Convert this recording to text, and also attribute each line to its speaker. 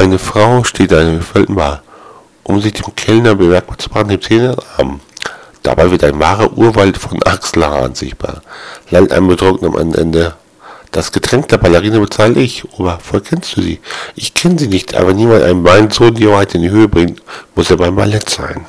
Speaker 1: Eine Frau steht einem einer Bar, um sich dem Kellner bemerkbar zu machen, hebt sie den Arm. Dabei wird ein wahrer Urwald von Achselhaaren sichtbar. Lallt ein Betrunkener am Ende. Das Getränk der Ballerina bezahle ich. Ober, voll kennst du sie? Ich kenne sie nicht, aber niemand einen Wein so die Wahrheit in die Höhe bringt, muss er beim Ballett sein.